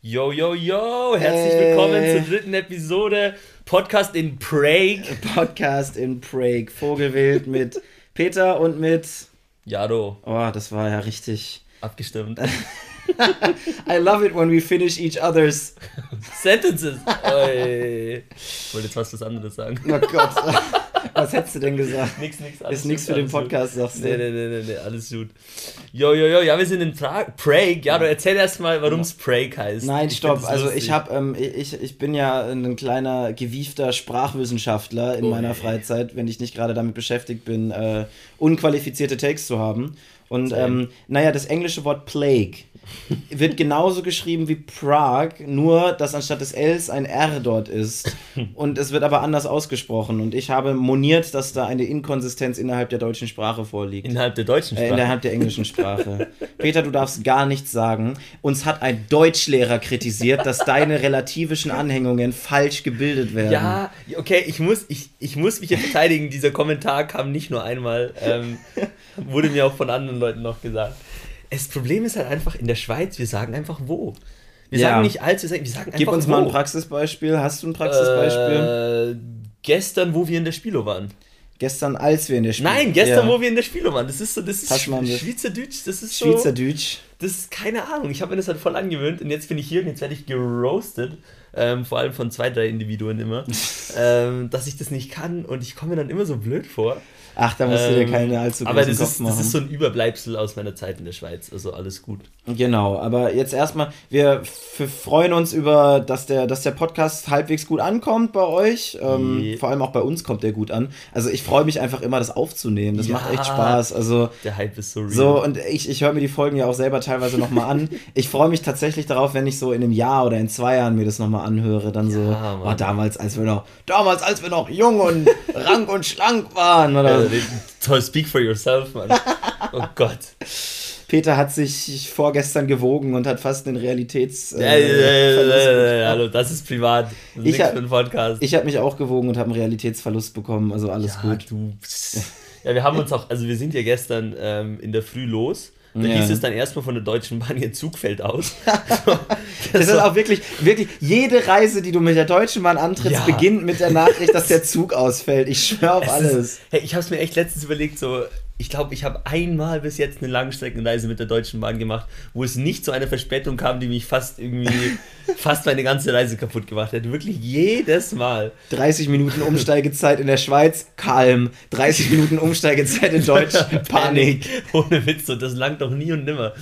Yo, yo, yo, herzlich hey. willkommen zur dritten Episode Podcast in Prague. Podcast in Prague. Vogelwild mit Peter und mit Jado. Oh, das war ja richtig. Abgestimmt. I love it when we finish each other's sentences. Oi. Ich wollte jetzt fast was anderes sagen. Oh Gott. Was hättest du denn gesagt? Nix, nix. Ist nichts für den Podcast, gut. sagst du? Nee, nee, nee, nee, nee, alles gut. Jo, jo, jo, ja, wir sind in pra Prague. Ja, du erzähl erst mal, warum es Prague heißt. Nein, stopp. Also ich habe, ähm, ich, ich bin ja ein kleiner, gewiefter Sprachwissenschaftler in oh, meiner. Freizeit, wenn ich nicht gerade damit beschäftigt bin, äh, unqualifizierte Takes zu haben. Und ähm, naja, das englische Wort Plague wird genauso geschrieben wie Prague, nur dass anstatt des Ls ein R dort ist. Und es wird aber anders ausgesprochen. Und ich habe moniert, dass da eine Inkonsistenz innerhalb der deutschen Sprache vorliegt. Innerhalb der deutschen Sprache? Äh, innerhalb der englischen Sprache. Peter, du darfst gar nichts sagen. Uns hat ein Deutschlehrer kritisiert, dass deine relativischen Anhängungen falsch gebildet werden. Ja, okay, ich muss, ich, ich muss mich hier verteidigen. Dieser Kommentar kam nicht nur einmal, ähm, wurde mir auch von anderen Leuten noch gesagt. Das Problem ist halt einfach, in der Schweiz, wir sagen einfach wo. Wir ja. sagen nicht als, wir sagen, wir sagen einfach Gib uns wo. mal ein Praxisbeispiel. Hast du ein Praxisbeispiel? Äh, gestern, wo wir in der Spilo waren. Gestern, als wir in der Spilo waren. Nein, gestern, ja. wo wir in der Spilo waren. Das ist so, das ist Schweizerdeutsch, das ist so. Schweizerdeutsch. Das ist keine Ahnung. Ich habe mir das halt voll angewöhnt und jetzt bin ich hier und jetzt werde ich geroastet. Ähm, vor allem von zwei, drei Individuen immer, ähm, dass ich das nicht kann und ich komme mir dann immer so blöd vor. Ach, da musst ähm, du dir ähm, keine allzu großen Aber das Kopf ist, machen. das ist so ein Überbleibsel aus meiner Zeit in der Schweiz. Also alles gut. Genau, aber jetzt erstmal, wir freuen uns über, dass der, dass der Podcast halbwegs gut ankommt bei euch. Ähm, yeah. Vor allem auch bei uns kommt der gut an. Also ich freue mich einfach immer, das aufzunehmen. Das ja, macht echt Spaß. Also, der Hype ist so real. So, und ich, ich höre mir die Folgen ja auch selber teilweise nochmal an. Ich freue mich tatsächlich darauf, wenn ich so in einem Jahr oder in zwei Jahren mir das nochmal anhöre. Dann so, ja, oh, damals, als wir noch, damals, als wir noch jung und rank und schlank waren. Oder? Toll, speak for yourself, Mann. Oh Gott. Peter hat sich vorgestern gewogen und hat fast den Realitäts. Äh, ja, ja, hallo, das ist privat. Das ist ich habe hab mich auch gewogen und habe einen Realitätsverlust bekommen, also alles ja, gut. Du, ja, wir haben uns auch, also wir sind ja gestern ähm, in der Früh los da ja. hieß es dann erstmal von der Deutschen Bahn, ihr Zug fällt aus. das, das ist auch wirklich, wirklich, jede Reise, die du mit der Deutschen Bahn antrittst, ja. beginnt mit der Nachricht, dass der Zug ausfällt. Ich schwöre auf es alles. Ist, hey, ich habe es mir echt letztens überlegt, so, ich glaube, ich habe einmal bis jetzt eine Langstreckenreise mit der Deutschen Bahn gemacht, wo es nicht zu einer Verspätung kam, die mich fast irgendwie, fast meine ganze Reise kaputt gemacht hätte. Wirklich jedes Mal. 30 Minuten Umsteigezeit in der Schweiz, kalm. 30 Minuten Umsteigezeit in Deutsch, Panik. Ohne Witz, so, das langt doch nie und nimmer.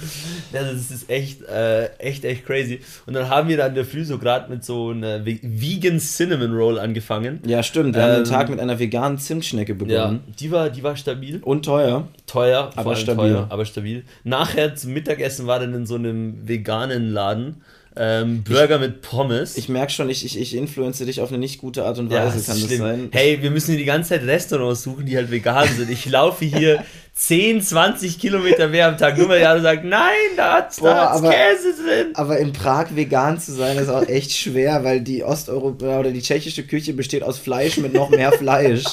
Das ist echt, äh, echt, echt crazy. Und dann haben wir dann der Früh so gerade mit so einer Vegan Cinnamon Roll angefangen. Ja, stimmt. Wir ähm, haben den ähm, Tag mit einer veganen Zimtschnecke begonnen. Ja, die war, die war stabil. Und teuer teuer. Teuer, aber stabil. Teuer, aber stabil. Nachher zum Mittagessen war dann in so einem veganen Laden. Ähm, Burger ich, mit Pommes. Ich merke schon, ich, ich, ich influenze dich auf eine nicht gute Art und Weise, ja, das kann schlimm. das sein. Hey, wir müssen hier die ganze Zeit Restaurants suchen, die halt vegan sind. Ich laufe hier 10, 20 Kilometer mehr am Tag, nur weil Jana sagt, nein, da hat Käse drin. Aber in Prag vegan zu sein, ist auch echt schwer, weil die Osteuropa oder die tschechische Küche besteht aus Fleisch mit noch mehr Fleisch.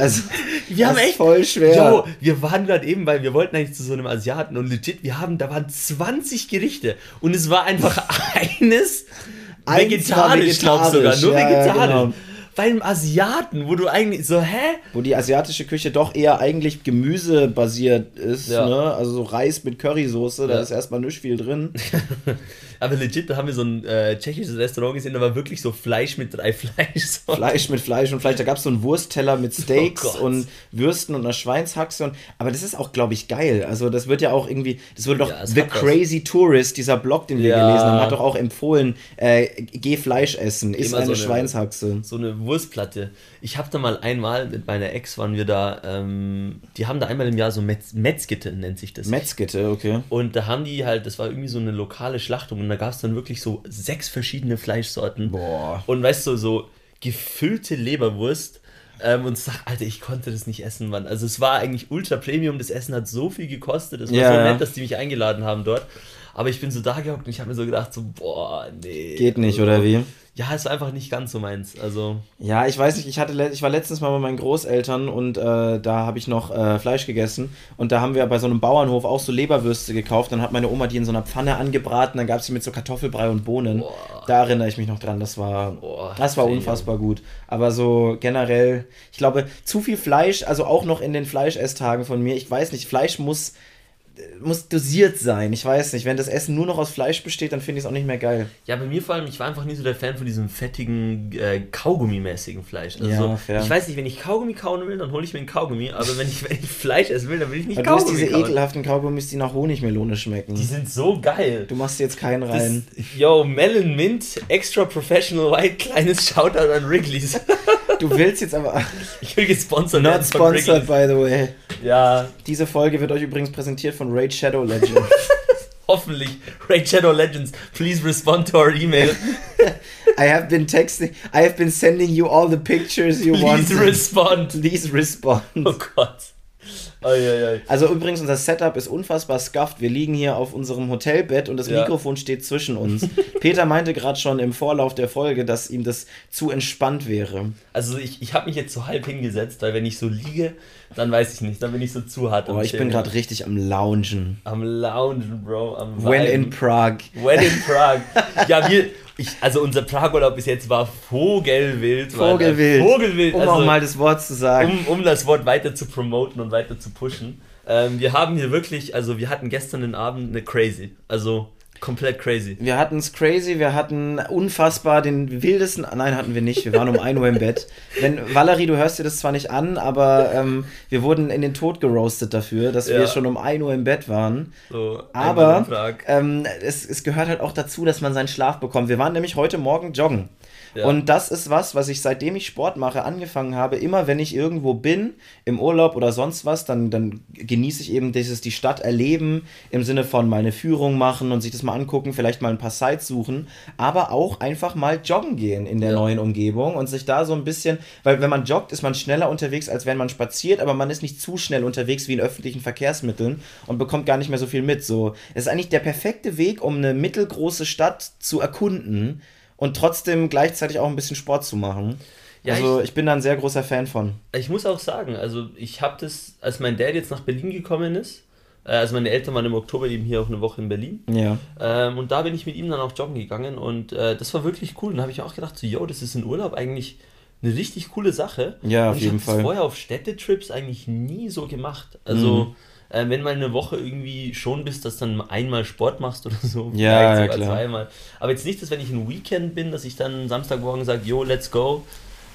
Also, wir haben echt voll schwer. Jo, wir waren gerade eben, weil wir wollten eigentlich zu so einem Asiaten und legit, wir haben, da waren 20 Gerichte und es war einfach eines vegetarisch, glaube sogar, nur ja, vegetarisch. Ja, genau bei einem Asiaten, wo du eigentlich so, hä? Wo die asiatische Küche doch eher eigentlich gemüsebasiert ist, ja. ne? Also so Reis mit Currysoße, ja. da ist erstmal nicht viel drin. Aber legit, da haben wir so ein äh, tschechisches Restaurant gesehen, da war wirklich so Fleisch mit drei Fleisch. Fleisch mit Fleisch und Fleisch. Da gab es so einen Wurstteller mit oh Steaks oh und Würsten und einer Schweinshaxe. Und, aber das ist auch, glaube ich, geil. Also das wird ja auch irgendwie, das wurde doch ja, The Crazy das. Tourist, dieser Blog, den wir ja. gelesen haben, hat doch auch empfohlen, äh, geh Fleisch essen, ist eine, so eine Schweinshaxe. So eine Wurstplatte. Ich habe da mal einmal mit meiner Ex waren wir da, ähm, die haben da einmal im Jahr so Metz Metzgitte, nennt sich das. Metzgitte, okay. Und da haben die halt, das war irgendwie so eine lokale Schlachtung da gab es dann wirklich so sechs verschiedene Fleischsorten. Boah. Und weißt du, so gefüllte Leberwurst. Ähm, und sag, Alter, ich konnte das nicht essen, Mann. Also es war eigentlich ultra Premium, das Essen hat so viel gekostet, es war ja, so nett, dass die mich eingeladen haben dort. Aber ich bin so da gehockt und ich habe mir so gedacht, so, boah, nee. Geht nicht, oder wie? ja, ist einfach nicht ganz so meins. Also. Ja, ich weiß nicht, ich hatte ich war letztens mal bei meinen Großeltern und äh, da habe ich noch äh, Fleisch gegessen und da haben wir bei so einem Bauernhof auch so Leberwürste gekauft. Dann hat meine Oma die in so einer Pfanne angebraten, dann gab es sie mit so Kartoffelbrei und Bohnen. Boah. Da erinnere ich mich noch dran, das war Boah, das war unfassbar gut. Aber so generell, ich glaube, zu viel Fleisch, also auch noch in den Fleischesstagen von mir, ich weiß nicht, Fleisch muss muss dosiert sein. Ich weiß nicht, wenn das Essen nur noch aus Fleisch besteht, dann finde ich es auch nicht mehr geil. Ja, bei mir vor allem, ich war einfach nie so der Fan von diesem fettigen, äh, Kaugummi-mäßigen Fleisch. Also ja, fair. ich weiß nicht, wenn ich Kaugummi kauen will, dann hole ich mir einen Kaugummi, aber wenn ich, wenn ich Fleisch essen will, dann will ich nicht aber Kaugummi. Du hast diese kauen. ekelhaften Kaugummis, die nach Honigmelone schmecken. Die sind so geil. Du machst jetzt keinen rein. Das, yo, Melon Mint, extra professional white, kleines Shoutout an Wrigley's. Du willst jetzt aber. Ich will gesponsert Not sponsored, by the way. Ja. Diese Folge wird euch übrigens präsentiert von Raid Shadow Legends. Hoffentlich. Raid Shadow Legends, please respond to our email. I have been texting, I have been sending you all the pictures you want. Please respond. Please respond. Oh Gott. Also übrigens, unser Setup ist unfassbar scuffed. Wir liegen hier auf unserem Hotelbett und das ja. Mikrofon steht zwischen uns. Peter meinte gerade schon im Vorlauf der Folge, dass ihm das zu entspannt wäre. Also ich, ich habe mich jetzt so halb hingesetzt, weil wenn ich so liege, dann weiß ich nicht, dann bin ich so zu hart. Aber ich bin gerade richtig am Loungen. Am Loungen, Bro. Am When in Prague. When in Prague. ja, wir, ich, also unser Pragurlaub bis jetzt war Vogelwild. Vogelwild. Vogelwild. Um also, auch mal das Wort zu sagen. Um, um das Wort weiter zu promoten und weiter zu pushen. Ähm, wir haben hier wirklich, also wir hatten gestern den Abend eine crazy. Also Komplett crazy. Wir hatten es crazy, wir hatten unfassbar den wildesten. Nein, hatten wir nicht. Wir waren um 1 Uhr im Bett. Wenn, Valerie, du hörst dir das zwar nicht an, aber ähm, wir wurden in den Tod geroastet dafür, dass ja. wir schon um 1 Uhr im Bett waren. So, aber ähm, es, es gehört halt auch dazu, dass man seinen Schlaf bekommt. Wir waren nämlich heute Morgen joggen. Und das ist was, was ich seitdem ich Sport mache angefangen habe. Immer wenn ich irgendwo bin, im Urlaub oder sonst was, dann, dann genieße ich eben dieses die Stadt erleben im Sinne von meine Führung machen und sich das mal angucken, vielleicht mal ein paar Sites suchen, aber auch einfach mal joggen gehen in der ja. neuen Umgebung und sich da so ein bisschen, weil wenn man joggt, ist man schneller unterwegs, als wenn man spaziert, aber man ist nicht zu schnell unterwegs wie in öffentlichen Verkehrsmitteln und bekommt gar nicht mehr so viel mit. So, es ist eigentlich der perfekte Weg, um eine mittelgroße Stadt zu erkunden und trotzdem gleichzeitig auch ein bisschen Sport zu machen. Ja, also ich, ich, bin da ein sehr großer Fan von. Ich muss auch sagen, also ich habe das, als mein Dad jetzt nach Berlin gekommen ist, äh, also meine Eltern waren im Oktober eben hier auch eine Woche in Berlin. Ja. Ähm, und da bin ich mit ihm dann auch joggen gegangen und äh, das war wirklich cool. Und da habe ich auch gedacht, so, yo, das ist in Urlaub eigentlich eine richtig coole Sache. Ja, auf und jeden Fall. Ich habe vorher auf Städtetrips eigentlich nie so gemacht. Also mhm äh, wenn mal eine Woche irgendwie schon bist, dass dann einmal Sport machst oder so. Ja, ja klar. zweimal. Aber jetzt nicht, dass wenn ich ein Weekend bin, dass ich dann Samstagmorgen sage, yo, let's go.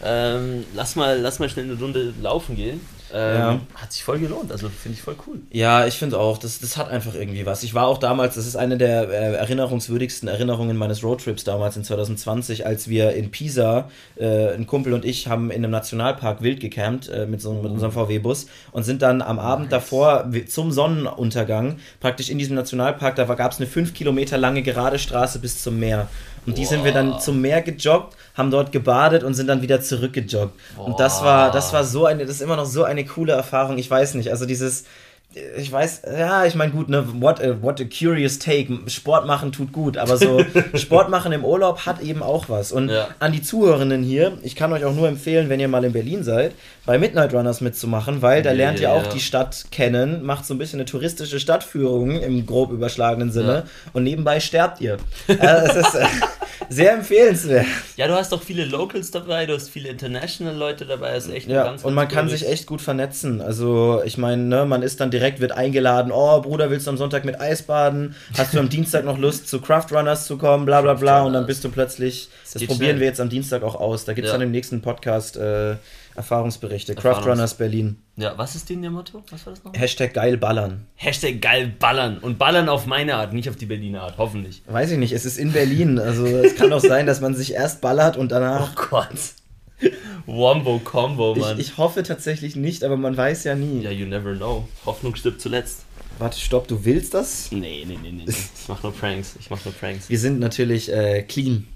Ähm, lass, mal, lass mal schnell eine Runde laufen gehen. Ähm, ja. Hat sich voll gelohnt, also finde ich voll cool. Ja, ich finde auch, das, das hat einfach irgendwie was. Ich war auch damals, das ist eine der äh, erinnerungswürdigsten Erinnerungen meines Roadtrips damals in 2020, als wir in Pisa, äh, ein Kumpel und ich haben in einem Nationalpark wild gecampt äh, mit, so, mit unserem VW-Bus und sind dann am Abend nice. davor zum Sonnenuntergang praktisch in diesem Nationalpark, da gab es eine fünf Kilometer lange gerade Straße bis zum Meer. Und die sind wir dann zum Meer gejoggt, haben dort gebadet und sind dann wieder zurückgejoggt. Boah. Und das war, das war so eine, das ist immer noch so eine coole Erfahrung. Ich weiß nicht, also dieses, ich weiß, ja, ich meine, gut, ne, what a, what a curious take. Sport machen tut gut, aber so Sport machen im Urlaub hat eben auch was. Und ja. an die Zuhörenden hier, ich kann euch auch nur empfehlen, wenn ihr mal in Berlin seid, bei Midnight Runners mitzumachen, weil da lernt ihr auch die Stadt kennen, macht so ein bisschen eine touristische Stadtführung im grob überschlagenen Sinne ja. und nebenbei sterbt ihr. äh, es ist äh, sehr empfehlenswert. Ja, du hast doch viele Locals dabei, du hast viele International Leute dabei, das ist echt ja, ganz, ganz Und man kann sich echt gut vernetzen. Also, ich meine, ne, man ist dann direkt, wird eingeladen, oh Bruder, willst du am Sonntag mit Eisbaden? Hast du am Dienstag noch Lust zu Craft Runners zu kommen? Bla bla bla. Und dann bist du plötzlich, das, das probieren schnell. wir jetzt am Dienstag auch aus. Da gibt es dann im nächsten Podcast. Äh, Erfahrungsberichte. Erfahrungs Craft Runners Berlin. Ja, was ist denn ihr Motto? Was war das noch? Hashtag geil ballern. Hashtag geil ballern. Und ballern auf meine Art, nicht auf die Berliner Art, hoffentlich. Weiß ich nicht, es ist in Berlin. Also es kann auch sein, dass man sich erst ballert und danach. Oh Gott. Wombo Combo, Mann. Ich, ich hoffe tatsächlich nicht, aber man weiß ja nie. Ja, you never know. Hoffnung stirbt zuletzt. Warte, stopp, du willst das? Nee, nee, nee, nee. Ich mach nur Pranks. Ich mach nur Pranks. Wir sind natürlich äh, clean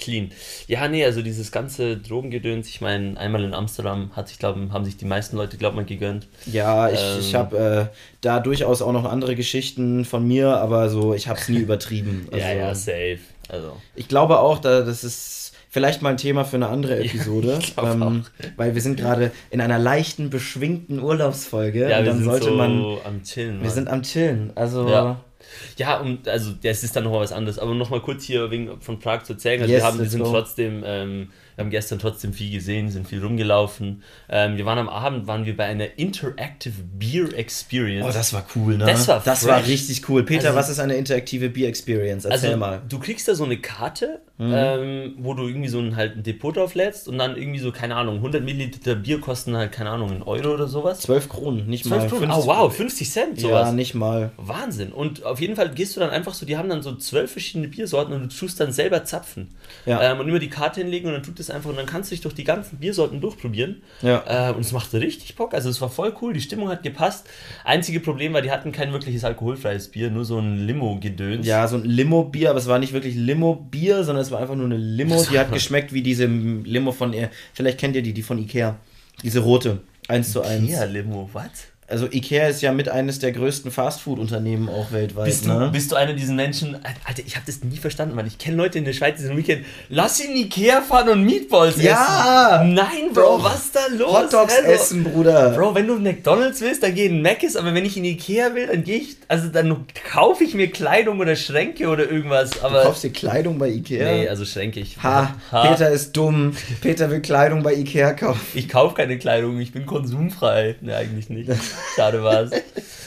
clean. Ja, nee, also dieses ganze Drogengedöns, ich meine, einmal in Amsterdam hat sich, glaube haben sich die meisten Leute, glaube ich, gegönnt. Ja, ich, ähm, ich habe äh, da durchaus auch noch andere Geschichten von mir, aber so, ich habe es nie übertrieben. Also, ja, ja, safe. Also. Ich glaube auch, da, das ist vielleicht mal ein Thema für eine andere Episode. Ja, ähm, weil wir sind gerade in einer leichten, beschwingten Urlaubsfolge. Ja, und dann sollte so man. Am Chillen. Wir Mann. sind am Chillen. Also. Ja. Ja, und also das ist dann nochmal was anderes. Aber nochmal kurz hier wegen von Prag zu erzählen. Also yes, wir, haben, wir sind go. trotzdem ähm, wir haben gestern trotzdem viel gesehen, sind viel rumgelaufen. Ähm, wir waren am Abend, waren wir bei einer Interactive Beer Experience. Oh, das war cool, ne? Das war, das war richtig cool. Peter, also, was ist eine Interactive Beer Experience? Erzähl also, mal. Du kriegst da so eine Karte, mhm. ähm, wo du irgendwie so ein, halt ein Depot drauf lädst und dann irgendwie so, keine Ahnung, 100 Milliliter Bier kosten halt, keine Ahnung, einen Euro oder sowas. 12 Kronen, nicht 12 mal. Kronen. Oh, wow, 50 Cent, sowas. Ja, nicht mal. Wahnsinn. Und auf jeden Fall gehst du dann einfach so, die haben dann so zwölf verschiedene Biersorten und du tust dann selber zapfen. Ja. Ähm, und immer die Karte hinlegen und dann tut das einfach und dann kannst du dich durch die ganzen Biersorten durchprobieren. Ja. Äh, und es machte richtig Bock. Also es war voll cool, die Stimmung hat gepasst. Einzige Problem war, die hatten kein wirkliches alkoholfreies Bier, nur so ein Limo-Gedöns. Ja, so ein Limo-Bier, aber es war nicht wirklich Limo-Bier, sondern es war einfach nur eine Limo, die hat geschmeckt wie diese Limo von, vielleicht kennt ihr die, die von Ikea. Diese rote, 1 zu 1. Ikea-Limo, was? Also Ikea ist ja mit eines der größten Fastfood-Unternehmen auch weltweit. Bist du, ne? bist du einer dieser Menschen, Alter, ich habe das nie verstanden, weil ich kenne Leute in der Schweiz, die sind Weekend, lass ihn Ikea fahren und Meatballs ja! essen. Nein, Bro, Bro was ist da los? Hotdogs also, essen, Bruder. Bro, wenn du McDonalds willst, dann geh in Mc's, aber wenn ich in Ikea will, dann gehe ich, also dann kaufe ich mir Kleidung oder Schränke oder irgendwas. Aber du kaufst dir Kleidung bei Ikea? Nee, also Schränke ich. Ha, ha, Peter ist dumm. Peter will Kleidung bei Ikea kaufen. Ich kaufe keine Kleidung, ich bin konsumfrei. Ne, eigentlich nicht. Schade war's.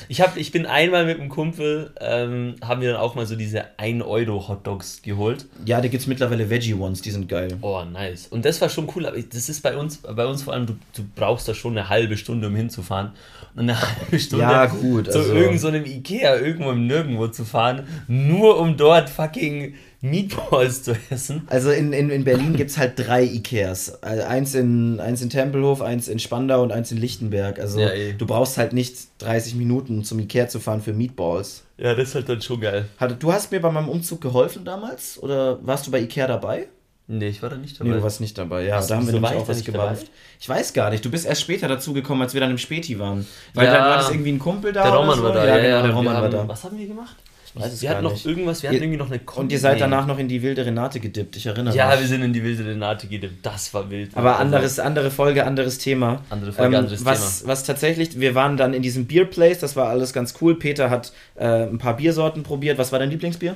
Ich, hab, ich bin einmal mit einem Kumpel, ähm, haben wir dann auch mal so diese 1-Euro-Hotdogs geholt. Ja, da gibt es mittlerweile Veggie-Ones, die sind geil. Oh, nice. Und das war schon cool, aber das ist bei uns, bei uns vor allem, du, du brauchst da schon eine halbe Stunde, um hinzufahren. Und eine halbe Stunde ja, gut, zu also. irgendeinem so Ikea irgendwo im Nirgendwo zu fahren, nur um dort fucking Meatballs zu essen. Also in, in, in Berlin gibt es halt drei Ikeas. Also eins, in, eins in Tempelhof, eins in Spandau und eins in Lichtenberg. Also ja, du brauchst halt nicht 30 Minuten zum Ikea zu fahren für Meatballs. Ja, das ist halt dann schon geil. Du hast mir bei meinem Umzug geholfen damals? Oder warst du bei Ikea dabei? Nee, ich war da nicht dabei. Nee, du warst nicht dabei. Ja, Hast da haben wir nämlich auch was gemacht. Ich weiß gar nicht. Du bist erst später dazugekommen, als wir dann im Späti waren. Weil ja, dann war das irgendwie ein Kumpel da. Der Roman so. war da. Ja, ja, genau, der Roman haben, war da. Was haben wir gemacht? Weiß wir hatten noch nicht. irgendwas, wir hatten irgendwie noch eine Kombi. Und ihr seid danach noch in die wilde Renate gedippt, ich erinnere ja, mich. Ja, wir sind in die wilde Renate gedippt, das war wild. Aber anderes, andere Folge, anderes Thema. Andere Folge, ähm, anderes was, Thema. Was tatsächlich, wir waren dann in diesem Beer Place, das war alles ganz cool. Peter hat äh, ein paar Biersorten probiert. Was war dein Lieblingsbier?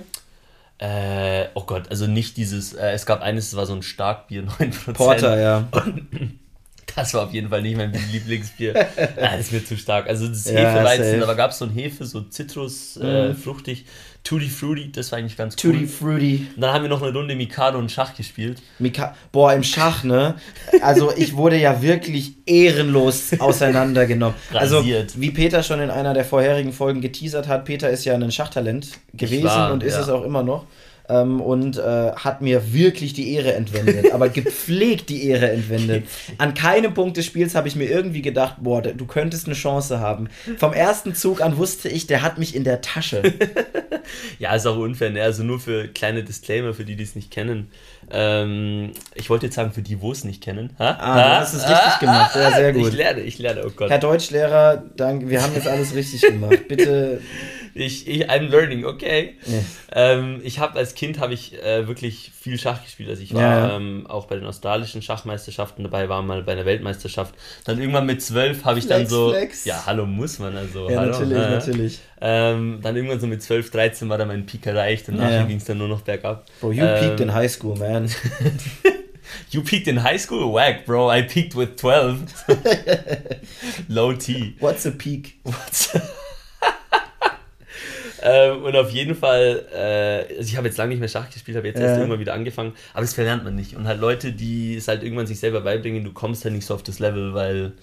Äh, oh Gott, also nicht dieses, äh, es gab eines, das war so ein Starkbier, 9%. Porter, ja. Und das war auf jeden Fall nicht mein Lieblingsbier. das ist mir zu stark. Also das ja, Hefeweizen, aber gab es so ein Hefe, so Zitrus, äh, mhm. fruchtig. Tutti Frutti, das war eigentlich ganz cool. Tutti Frutti. Und dann haben wir noch eine Runde Mikado und Schach gespielt. Mika Boah, im Schach, ne? Also ich wurde ja wirklich ehrenlos auseinandergenommen. also wie Peter schon in einer der vorherigen Folgen geteasert hat, Peter ist ja ein Schachtalent gewesen war, und ist ja. es auch immer noch ähm, und äh, hat mir wirklich die Ehre entwendet, aber gepflegt die Ehre entwendet. An keinem Punkt des Spiels habe ich mir irgendwie gedacht, boah, du könntest eine Chance haben. Vom ersten Zug an wusste ich, der hat mich in der Tasche. ja, ist auch unfair, ne? Also nur für kleine Disclaimer, für die, die es nicht kennen. Ähm, ich wollte jetzt sagen, für die, wo es nicht kennen. Ha? Ah, ha? du hast es richtig ah, gemacht. Ja, sehr gut. Ich lerne, ich lerne, oh Gott. Herr Deutschlehrer, danke, wir haben jetzt alles richtig gemacht. Bitte ich, ich, I'm learning, okay. Ja. Ähm, ich habe als Kind habe ich äh, wirklich viel Schach gespielt. Also ich war ja. ähm, auch bei den australischen Schachmeisterschaften dabei, war mal bei einer Weltmeisterschaft. Dann irgendwann mit zwölf habe ich dann so. Flex. Ja, hallo muss man also. Ja, hallo, natürlich, äh, natürlich. Ähm, dann irgendwann so mit 12, 13 war dann mein Peak erreicht und nachher ging es dann nur noch bergab. Bro, you peaked in ähm, high school, man. You peaked in high school? Whack, bro. I peaked with 12. Low T. What's a peak? What's a ähm, und auf jeden Fall, äh, also ich habe jetzt lange nicht mehr Schach gespielt, habe jetzt erst irgendwann wieder angefangen, aber das verlernt man nicht. Und halt Leute, die es halt irgendwann sich selber beibringen, du kommst halt nicht so auf das Level, weil,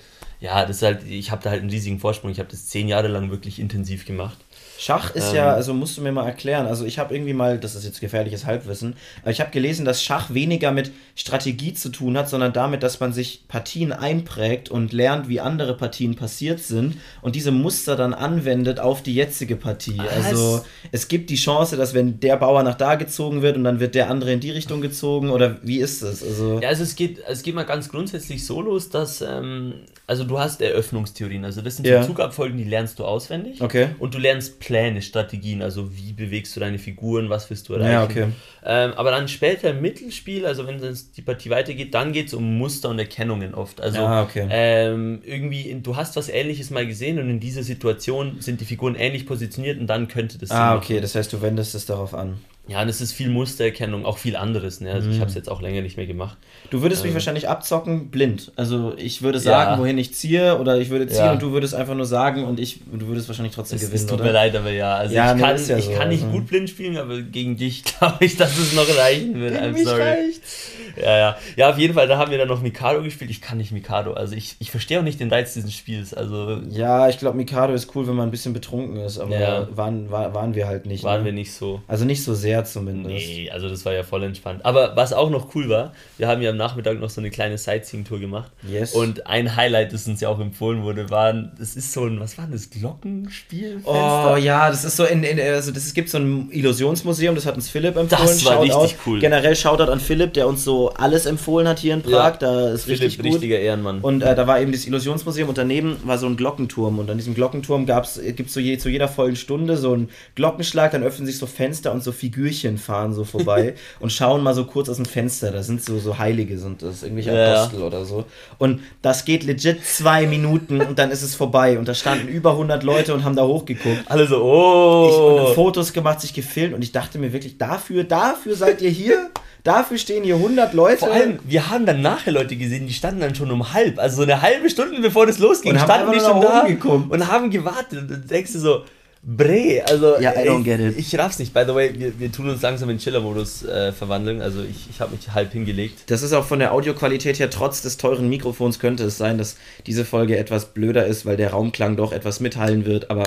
ja, das ist halt, ich habe da halt einen riesigen Vorsprung. Ich habe das zehn Jahre lang wirklich intensiv gemacht. Schach ist ähm, ja, also musst du mir mal erklären, also ich habe irgendwie mal, das ist jetzt gefährliches Halbwissen, aber ich habe gelesen, dass Schach weniger mit Strategie zu tun hat, sondern damit, dass man sich Partien einprägt und lernt, wie andere Partien passiert sind und diese Muster dann anwendet auf die jetzige Partie. Was? Also es gibt die Chance, dass wenn der Bauer nach da gezogen wird und dann wird der andere in die Richtung gezogen oder wie ist es? Also ja, also es geht, es geht mal ganz grundsätzlich so los, dass ähm, also du hast Eröffnungstheorien, also das sind ja. so Zugabfolgen, die lernst du auswendig okay. und du lernst Pläne, Strategien, also wie bewegst du deine Figuren, was willst du erreichen. Ja, okay. Ähm, aber dann später im Mittelspiel, also wenn die Partie weitergeht, dann geht es um Muster und Erkennungen oft. Also ja, okay. ähm, irgendwie, du hast was ähnliches mal gesehen und in dieser Situation sind die Figuren ähnlich positioniert und dann könnte das. Ah, okay, das heißt, du wendest es darauf an. Ja, und es ist viel Mustererkennung, auch viel anderes. Ne? Also mhm. ich habe es jetzt auch länger nicht mehr gemacht. Du würdest ähm. mich wahrscheinlich abzocken blind. Also ich würde sagen, ja. wohin ich ziehe oder ich würde ziehen ja. und du würdest einfach nur sagen und ich du würdest wahrscheinlich trotzdem es, gewinnen. Es tut oder? mir leid, aber ja. Also ja, ich, kann, ich so. kann nicht gut blind spielen, aber gegen dich glaube ich, dass es noch reichen wird. Gegen I'm sorry. Reicht's. Ja, ja. Ja, auf jeden Fall, da haben wir dann noch Mikado gespielt. Ich kann nicht Mikado. Also ich, ich verstehe auch nicht den Reiz dieses Spiels. Also ja, ich glaube, Mikado ist cool, wenn man ein bisschen betrunken ist, aber waren, war, waren wir halt nicht. Waren ne? wir nicht so. Also nicht so sehr zumindest. Nee also das war ja voll entspannt. Aber was auch noch cool war, wir haben ja am Nachmittag noch so eine kleine Sightseeing-Tour gemacht. Yes. Und ein Highlight, das uns ja auch empfohlen wurde, war, das ist so ein, was war das, Glockenspiel? Oh ja, das ist so in, in also das, es gibt so ein Illusionsmuseum, das hat uns Philipp empfohlen. Das war Shoutout. richtig cool. Generell Shoutout an Philipp, der uns so alles empfohlen hat hier in Prag. Ja. Da ist Philipp, richtig gut. richtiger Ehrenmann. Und äh, da war eben das Illusionsmuseum und daneben war so ein Glockenturm. Und an diesem Glockenturm gibt es so je, zu jeder vollen Stunde so einen Glockenschlag, dann öffnen sich so Fenster und so Figürchen fahren so vorbei. und schauen mal so kurz aus dem Fenster. Da sind so, so Heilige, sind das, irgendwelche Apostel ja. oder so. Und das geht legit zwei Minuten und dann ist es vorbei. Und da standen über 100 Leute und haben da hochgeguckt. Alle so, oh. Ich, und Fotos gemacht, sich gefilmt und ich dachte mir wirklich, dafür, dafür seid ihr hier? Dafür stehen hier 100 Leute. Vor allem, wir haben dann nachher Leute gesehen, die standen dann schon um halb, also so eine halbe Stunde bevor das losging, und standen die schon da und haben gewartet. Und dann denkst du so, Bre, also ja, I don't get it. Ich, raff's nicht. By the way, wir, wir tun uns langsam in Chiller-Modus äh, verwandeln. Also ich, ich habe mich halb hingelegt. Das ist auch von der Audioqualität her, trotz des teuren Mikrofons könnte es sein, dass diese Folge etwas blöder ist, weil der Raumklang doch etwas mithallen wird. Aber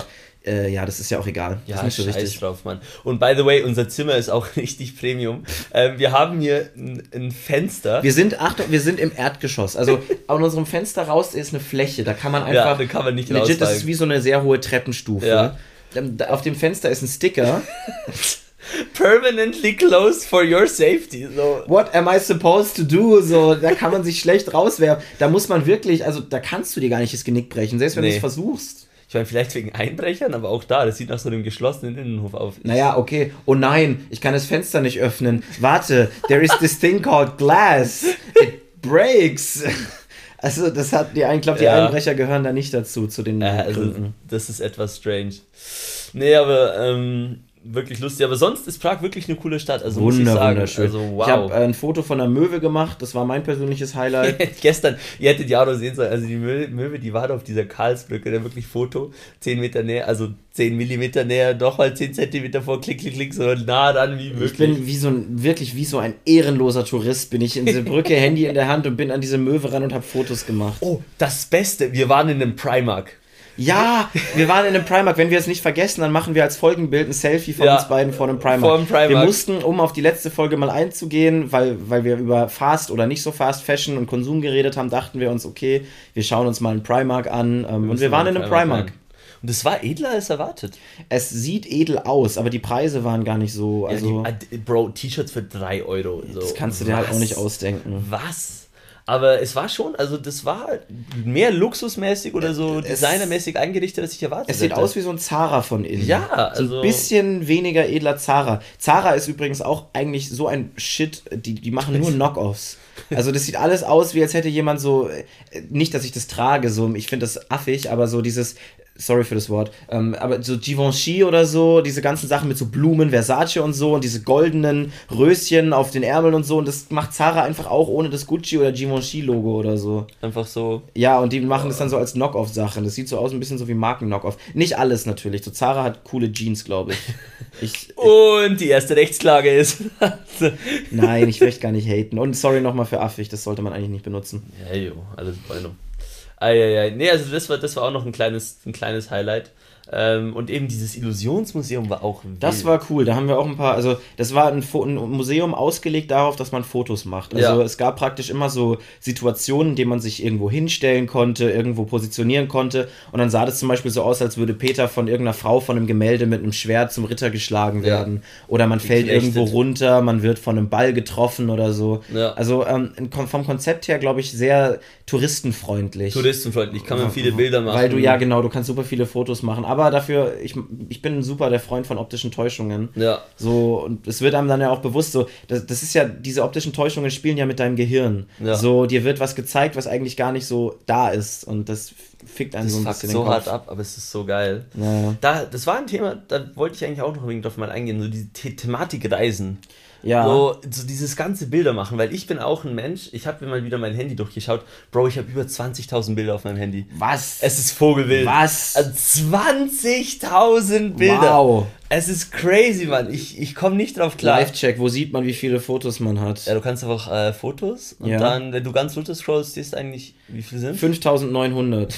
äh, ja, das ist ja auch egal. Ja, das ist nicht so richtig. drauf, Mann. Und by the way, unser Zimmer ist auch richtig Premium. Ähm, wir haben hier ein, ein, Fenster. Wir sind, Achtung, wir sind im Erdgeschoss. Also an unserem Fenster raus ist eine Fläche. Da kann man einfach. Ja, da kann man nicht Legit, das ist wie so eine sehr hohe Treppenstufe. Ja. Auf dem Fenster ist ein Sticker. Permanently closed for your safety. So. What am I supposed to do? So, da kann man sich schlecht rauswerfen. Da muss man wirklich, also da kannst du dir gar nicht das Genick brechen, selbst wenn nee. du es versuchst. Ich meine, vielleicht wegen Einbrechern, aber auch da, das sieht nach so einem geschlossenen Innenhof auf. Naja, okay. Oh nein, ich kann das Fenster nicht öffnen. Warte, there is this thing called glass. It breaks. Also, das hat die, ich glaube, die ja. Einbrecher gehören da nicht dazu, zu den äh, also, Das ist etwas strange. Nee, aber ähm, wirklich lustig. Aber sonst ist Prag wirklich eine coole Stadt. Also Wunder, muss ich sagen. Wunderschön. Also, wow. Ich habe äh, ein Foto von einer Möwe gemacht. Das war mein persönliches Highlight. Gestern, ihr hättet ja auch noch sehen sollen. Also die Möwe, die war da auf dieser Karlsbrücke. Da wirklich Foto. 10 Meter näher, also 10 Millimeter näher, doch mal 10 Zentimeter vor, klick, klick, klick, so nah dran wie möglich. Ich bin wie so ein, wirklich wie so ein ehrenloser Tourist. Bin ich in diese Brücke, Handy in der Hand und bin an diese Möwe ran und habe Fotos gemacht. Oh, das Beste. Wir waren in einem Primark. Ja, wir waren in einem Primark. Wenn wir es nicht vergessen, dann machen wir als Folgenbild ein Selfie von ja, uns beiden vor einem Primark. Vor einem Primark. Wir mussten, um auf die letzte Folge mal einzugehen, weil, weil wir über Fast oder nicht so Fast Fashion und Konsum geredet haben, dachten wir uns, okay, wir schauen uns mal einen Primark an. Ähm, und wir waren in einem Primark. Primark. Und es war edler als erwartet. Es sieht edel aus, aber die Preise waren gar nicht so. Also, ja, die, Bro, T-Shirts für 3 Euro. So. Das kannst du dir Was? halt auch nicht ausdenken. Was? Aber es war schon, also das war mehr luxusmäßig oder so designermäßig eingerichtet, als ich erwartet Es sieht hätte. aus wie so ein Zara von innen. Ja, also. So ein bisschen weniger edler Zara. Zara ist übrigens auch eigentlich so ein Shit, die, die machen nur Knockoffs. Also das sieht alles aus, wie als hätte jemand so, äh, nicht, dass ich das trage, so, ich finde das affig, aber so dieses sorry für das Wort, ähm, aber so Givenchy oder so, diese ganzen Sachen mit so Blumen, Versace und so und diese goldenen Röschen auf den Ärmeln und so und das macht Zara einfach auch ohne das Gucci oder Givenchy-Logo oder so. Einfach so. Ja, und die machen das dann so als Knock-Off-Sachen. Das sieht so aus ein bisschen so wie Marken-Knock-Off. Nicht alles natürlich. So Zara hat coole Jeans, glaube ich. ich. Und die erste Rechtsklage ist. Nein, ich möchte gar nicht haten. Und sorry nochmal für affig, das sollte man eigentlich nicht benutzen. Ja, jo, alles bueno. Eieiei. Nee, also das war, das war auch noch ein kleines, ein kleines Highlight. Ähm, und eben dieses Illusionsmuseum war auch wild. Das war cool, da haben wir auch ein paar, also das war ein, ein Museum ausgelegt darauf, dass man Fotos macht. Also ja. es gab praktisch immer so Situationen, in denen man sich irgendwo hinstellen konnte, irgendwo positionieren konnte und dann sah das zum Beispiel so aus, als würde Peter von irgendeiner Frau von einem Gemälde mit einem Schwert zum Ritter geschlagen werden ja. oder man fällt Geknechtet. irgendwo runter, man wird von einem Ball getroffen oder so. Ja. Also ähm, vom Konzept her, glaube ich, sehr touristenfreundlich. Touristenfreundlich, kann man viele Bilder machen. Weil du, ja genau, du kannst super viele Fotos machen, aber aber dafür, ich, ich bin super der Freund von optischen Täuschungen. Ja. So, und es wird einem dann ja auch bewusst, so, das, das ist ja, diese optischen Täuschungen spielen ja mit deinem Gehirn. Ja. So, dir wird was gezeigt, was eigentlich gar nicht so da ist. Und das fickt einen das so ein bisschen so hart ab, aber es ist so geil. Ja. Da, das war ein Thema, da wollte ich eigentlich auch noch wenig drauf mal eingehen, so die The Thematik Reisen. Ja. So, so dieses ganze Bilder machen, weil ich bin auch ein Mensch, ich habe mir mal wieder mein Handy durchgeschaut. Bro, ich habe über 20.000 Bilder auf meinem Handy. Was? Es ist Vogelwild. Was? 20.000 Bilder. Wow. Es ist crazy, Mann. Ich, ich komme nicht drauf klar. Live-Check, wo sieht man, wie viele Fotos man hat? Ja, du kannst einfach äh, Fotos und ja. dann, wenn du ganz runter scrollst, siehst du eigentlich, wie viele sind? 5.900.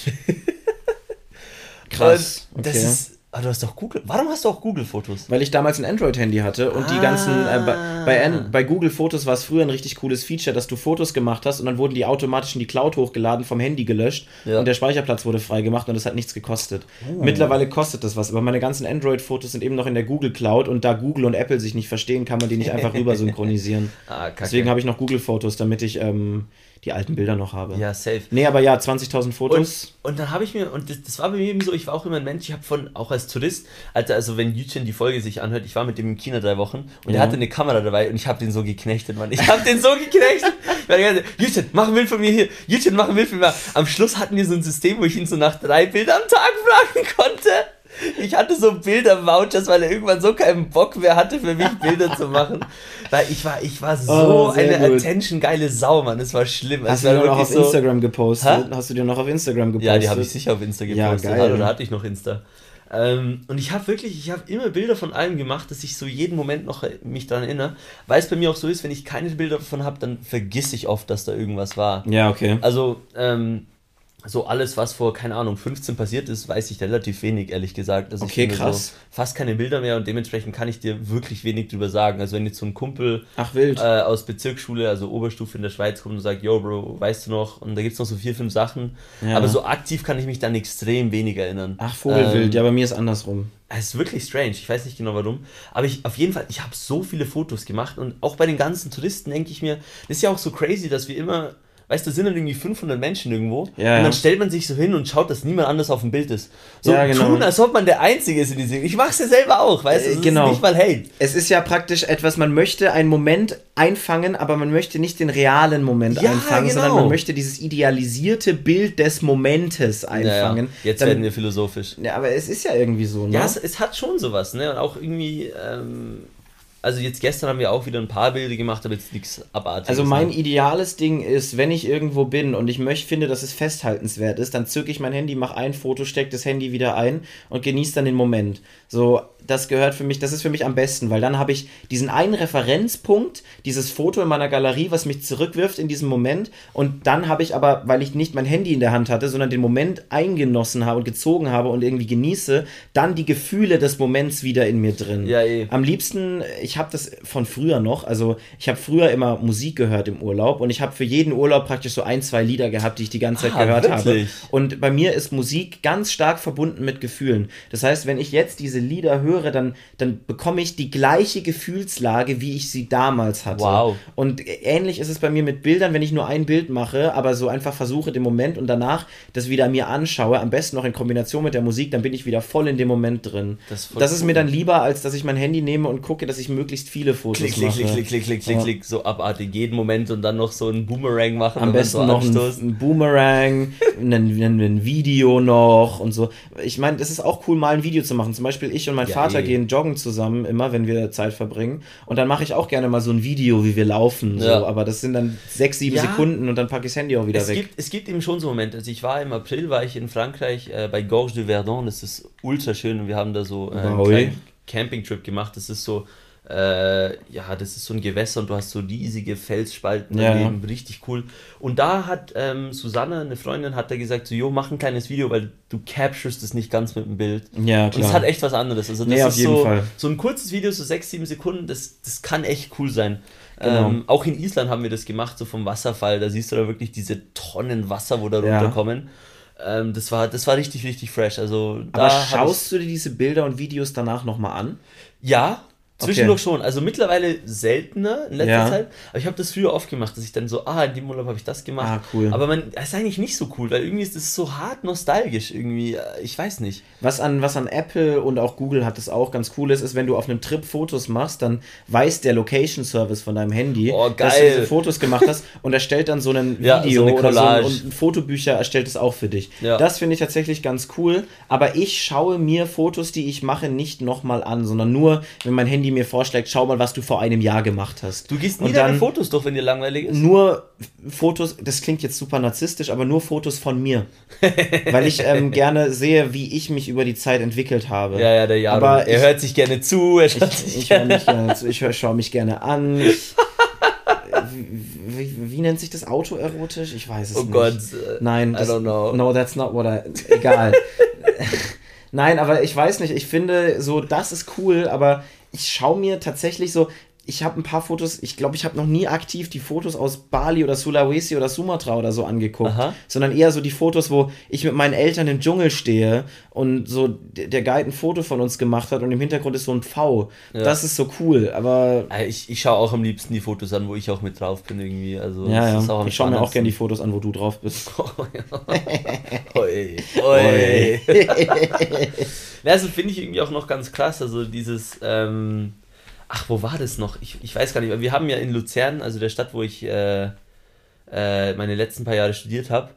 Krass. Okay. Das ist Ah, du hast doch Google. Warum hast du auch Google-Fotos? Weil ich damals ein Android-Handy hatte und ah. die ganzen. Äh, bei, bei, bei Google-Fotos war es früher ein richtig cooles Feature, dass du Fotos gemacht hast und dann wurden die automatisch in die Cloud hochgeladen, vom Handy gelöscht ja. und der Speicherplatz wurde freigemacht und das hat nichts gekostet. Oh. Mittlerweile kostet das was, aber meine ganzen Android-Fotos sind eben noch in der Google-Cloud und da Google und Apple sich nicht verstehen, kann man die nicht einfach rüber synchronisieren. ah, Deswegen habe ich noch Google-Fotos, damit ich. Ähm, die alten Bilder noch habe. Ja, safe. Nee, aber ja, 20.000 Fotos. Und, und dann habe ich mir, und das, das, war bei mir eben so, ich war auch immer ein Mensch, ich habe von, auch als Tourist, Alter, also wenn Yücen die Folge sich anhört, ich war mit dem in China drei Wochen und ja. er hatte eine Kamera dabei und ich habe den so geknechtet, Mann. Ich habe den so geknechtet. Yücen, mach ein Bild von mir hier. Yücen, mach ein Bild von mir. Am Schluss hatten wir so ein System, wo ich ihn so nach drei Bildern am Tag fragen konnte. Ich hatte so Bilder-Vouchers, weil er irgendwann so keinen Bock mehr hatte, für mich Bilder zu machen. Weil ich war, ich war so oh, eine attention-geile Sau, Mann. Es war schlimm. Hast du dir noch auf so Instagram gepostet? Ha? Hast du dir noch auf Instagram gepostet? Ja, die habe ich sicher auf Insta gepostet. Ja, geil. Oder hatte ich noch Insta? Ähm, und ich habe wirklich, ich habe immer Bilder von allem gemacht, dass ich so jeden Moment noch mich daran erinnere. Weil es bei mir auch so ist, wenn ich keine Bilder davon habe, dann vergiss ich oft, dass da irgendwas war. Ja, okay. Also, ähm, so alles, was vor, keine Ahnung, 15 passiert ist, weiß ich relativ wenig, ehrlich gesagt. Also okay, krass. So fast keine Bilder mehr und dementsprechend kann ich dir wirklich wenig drüber sagen. Also wenn jetzt so ein Kumpel äh, aus Bezirksschule, also Oberstufe in der Schweiz kommt und sagt, yo Bro, weißt du noch? Und da gibt es noch so vier, fünf Sachen. Ja. Aber so aktiv kann ich mich dann extrem wenig erinnern. Ach, Vogelwild, ähm, ja, bei mir ist andersrum. Es ist wirklich strange, ich weiß nicht genau warum. Aber ich, auf jeden Fall, ich habe so viele Fotos gemacht und auch bei den ganzen Touristen denke ich mir, das ist ja auch so crazy, dass wir immer weißt du, sind dann irgendwie 500 Menschen irgendwo ja, und dann stellt man sich so hin und schaut, dass niemand anders auf dem Bild ist. So ja, genau. tun, als ob man der Einzige ist in diesem. Ich mach's ja selber auch, weißt du, äh, genau. nicht mal Hate. Es ist ja praktisch etwas, man möchte einen Moment einfangen, aber man möchte nicht den realen Moment ja, einfangen, genau. sondern man möchte dieses idealisierte Bild des Momentes einfangen. Ja, Jetzt dann, werden wir philosophisch. Ja, aber es ist ja irgendwie so, ne? Ja, es, es hat schon sowas, ne? Und auch irgendwie, ähm, also jetzt gestern haben wir auch wieder ein paar Bilder gemacht, aber jetzt nichts abartiges. Also mein ne? ideales Ding ist, wenn ich irgendwo bin und ich möchte, finde, dass es festhaltenswert ist, dann zücke ich mein Handy, mache ein Foto, stecke das Handy wieder ein und genieße dann den Moment. So, das gehört für mich, das ist für mich am besten, weil dann habe ich diesen einen Referenzpunkt, dieses Foto in meiner Galerie, was mich zurückwirft in diesem Moment und dann habe ich aber, weil ich nicht mein Handy in der Hand hatte, sondern den Moment eingenossen habe und gezogen habe und irgendwie genieße, dann die Gefühle des Moments wieder in mir drin. Ja, eh. Am liebsten, ich habe das von früher noch, also ich habe früher immer Musik gehört im Urlaub und ich habe für jeden Urlaub praktisch so ein, zwei Lieder gehabt, die ich die ganze Zeit ah, gehört wirklich? habe. Und bei mir ist Musik ganz stark verbunden mit Gefühlen. Das heißt, wenn ich jetzt diese Lieder höre, höre, dann, dann bekomme ich die gleiche Gefühlslage, wie ich sie damals hatte. Wow. Und ähnlich ist es bei mir mit Bildern, wenn ich nur ein Bild mache, aber so einfach versuche den Moment und danach das wieder mir anschaue, am besten noch in Kombination mit der Musik, dann bin ich wieder voll in dem Moment drin. Das, das ist mir dann lieber, als dass ich mein Handy nehme und gucke, dass ich möglichst viele Fotos klick, klick, mache. Klick, klick, klick, klick, klick, ja. klick, so abartig jeden Moment und dann noch so ein Boomerang machen. Am besten so noch ein, ein, Boomerang, ein, ein, Video noch und so. Ich meine, das ist auch cool, mal ein Video zu machen. Zum Beispiel ich und mein ja, Vater gehen joggen zusammen immer, wenn wir Zeit verbringen. Und dann mache ich auch gerne mal so ein Video, wie wir laufen. Ja. So. Aber das sind dann sechs, sieben ja. Sekunden und dann packe ich das Handy auch wieder es weg. Gibt, es gibt eben schon so Momente. Also ich war im April, war ich in Frankreich äh, bei Gorges de Verdun. Das ist ultra schön und wir haben da so äh, einen Campingtrip gemacht. Das ist so äh, ja, das ist so ein Gewässer und du hast so riesige Felsspalten daneben, ja. richtig cool. Und da hat ähm, Susanne, eine Freundin, hat da gesagt, so, jo, mach ein kleines Video, weil du capturest es nicht ganz mit dem Bild. Ja, klar. Und es hat echt was anderes. Also das nee, ist so, Fall. so ein kurzes Video, so sechs, sieben Sekunden, das, das kann echt cool sein. Genau. Ähm, auch in Island haben wir das gemacht, so vom Wasserfall, da siehst du da wirklich diese Tonnen Wasser, wo da ja. runterkommen. Ähm, das, war, das war richtig, richtig fresh. Also, Aber schaust du dir diese Bilder und Videos danach nochmal an? Ja, Zwischendurch okay. schon. Also mittlerweile seltener in letzter ja. Zeit. Aber ich habe das früher oft gemacht, dass ich dann so, ah, in dem Urlaub habe ich das gemacht. Ah, cool. Aber man, das ist eigentlich nicht so cool, weil irgendwie ist das so hart nostalgisch irgendwie. Ich weiß nicht. Was an, was an Apple und auch Google hat das auch ganz cool ist, ist, wenn du auf einem Trip Fotos machst, dann weiß der Location Service von deinem Handy, oh, dass du diese Fotos gemacht hast und erstellt dann so ein ja, Video so oder so ein, und Fotobücher erstellt es auch für dich. Ja. Das finde ich tatsächlich ganz cool. Aber ich schaue mir Fotos, die ich mache, nicht nochmal an, sondern nur, wenn mein Handy mir vorschlägt, schau mal, was du vor einem Jahr gemacht hast. Du gehst nie und deine Fotos durch, wenn dir langweilig ist? Nur Fotos, das klingt jetzt super narzisstisch, aber nur Fotos von mir. Weil ich ähm, gerne sehe, wie ich mich über die Zeit entwickelt habe. Ja, ja, der Jaro. Aber er ich, hört sich gerne zu, er schaut ich, ich höre mich gerne zu, ich schaue mich gerne an. Ich, wie, wie, nennt sich das Auto erotisch? Ich weiß es oh nicht. Oh Gott. Nein, das, I don't know. No, that's not what I. Egal. Nein, aber ich weiß nicht. Ich finde so, das ist cool, aber ich schaue mir tatsächlich so, ich habe ein paar Fotos, ich glaube, ich habe noch nie aktiv die Fotos aus Bali oder Sulawesi oder Sumatra oder so angeguckt, Aha. sondern eher so die Fotos, wo ich mit meinen Eltern im Dschungel stehe und so der Guide ein Foto von uns gemacht hat und im Hintergrund ist so ein Pfau. Ja. Das ist so cool, aber. Ich, ich schaue auch am liebsten die Fotos an, wo ich auch mit drauf bin irgendwie. Also, ja, ja. ich schaue mir auch gerne die Fotos an, wo du drauf bist. Oi. Oi. also finde ich irgendwie auch noch ganz krass, also dieses. Ähm, ach, wo war das noch? Ich, ich weiß gar nicht. Wir haben ja in Luzern, also der Stadt, wo ich äh, äh, meine letzten paar Jahre studiert habe,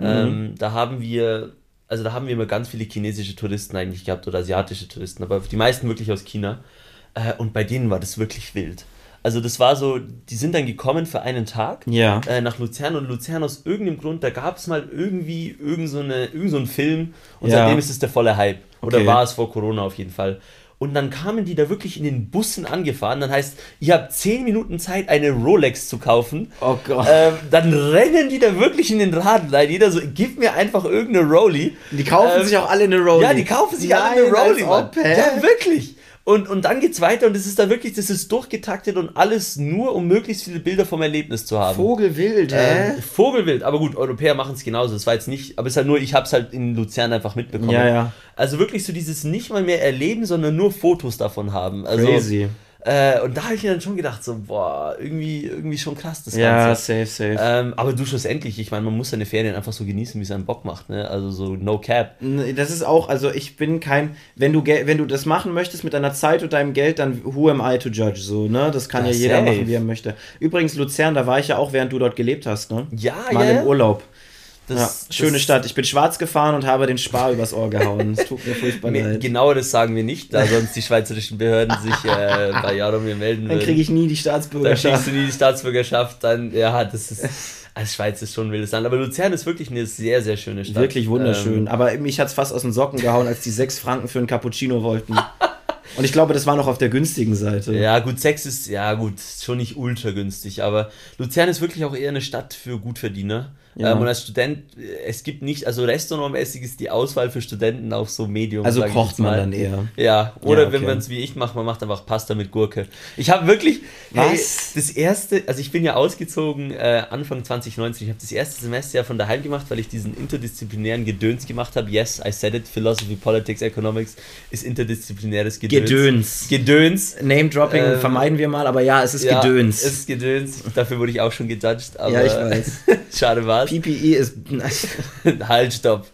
mhm. ähm, da haben wir, also da haben wir immer ganz viele chinesische Touristen eigentlich gehabt oder asiatische Touristen, aber die meisten wirklich aus China. Äh, und bei denen war das wirklich wild. Also das war so, die sind dann gekommen für einen Tag ja. äh, nach Luzern und Luzern aus irgendeinem Grund, da gab es mal irgendwie irgend so, eine, irgend so einen Film und ja. seitdem ist es der volle Hype. Oder okay. war es vor Corona auf jeden Fall. Und dann kamen die da wirklich in den Bussen angefahren. Dann heißt, ihr habt 10 Minuten Zeit, eine Rolex zu kaufen. Oh Gott. Ähm, dann rennen die da wirklich in den Laden rein. Jeder so, gib mir einfach irgendeine Rolli. Die kaufen ähm, sich auch alle eine Rolli. Ja, die kaufen sich Nein, alle eine Rolli. Ja, wirklich. Und, und dann geht's weiter und es ist da wirklich, das ist durchgetaktet und alles nur, um möglichst viele Bilder vom Erlebnis zu haben. Vogelwild, hä? Ähm, Vogelwild, aber gut, Europäer machen es genauso. Das war jetzt nicht, aber es ist halt nur, ich hab's halt in Luzern einfach mitbekommen. Ja, ja. Also wirklich so dieses nicht mal mehr erleben, sondern nur Fotos davon haben. Also, Crazy. Äh, und da habe ich mir dann schon gedacht, so, boah, irgendwie, irgendwie schon krass das ja, Ganze. Ja, safe, safe. Ähm, aber du schlussendlich, ich meine, man muss seine Ferien einfach so genießen, wie es einen Bock macht, ne? Also so no cap. Das ist auch, also ich bin kein, wenn du, wenn du das machen möchtest mit deiner Zeit und deinem Geld, dann who am I to judge, so, ne? Das kann das ja jeder safe. machen, wie er möchte. Übrigens, Luzern, da war ich ja auch, während du dort gelebt hast, ne? Ja, Mal ja. im Urlaub. Das, ja, schöne das, Stadt. Ich bin schwarz gefahren und habe den Spar übers Ohr gehauen. Es tut mir furchtbar leid. Genau das sagen wir nicht, da sonst die schweizerischen Behörden sich äh, bei Jaromir melden würden. Dann kriege ich nie die Staatsbürgerschaft. Dann kriegst du nie die Staatsbürgerschaft. Dann, ja, das ist. Also Schweiz ist schon ein wildes Land, aber Luzern ist wirklich eine sehr, sehr schöne Stadt. Wirklich wunderschön. Ähm, aber mich hat es fast aus den Socken gehauen, als die sechs Franken für einen Cappuccino wollten. Und ich glaube, das war noch auf der günstigen Seite. Ja, gut, Sex ist, ja gut, schon nicht ultra günstig, aber Luzern ist wirklich auch eher eine Stadt für Gutverdiener. Ja. Ähm, und als Student, es gibt nicht, also restaurantmäßig ist die Auswahl für Studenten auf so Medium. Also kocht man dann eher. Ja, oder ja, okay. wenn man es wie ich macht, man macht einfach Pasta mit Gurke. Ich habe wirklich, Was? Hey, das erste, also ich bin ja ausgezogen äh, Anfang 2019, ich habe das erste Semester ja von daheim gemacht, weil ich diesen interdisziplinären Gedöns gemacht habe. Yes, I said it, Philosophy, Politics, Economics ist interdisziplinäres Gedöns. Gedöns. Gedöns. Name-Dropping ähm, vermeiden wir mal, aber ja, es ist ja, Gedöns. Es ist Gedöns. Dafür wurde ich auch schon gejudged, aber ja, ich weiß. schade war PPE ist. halt, stopp.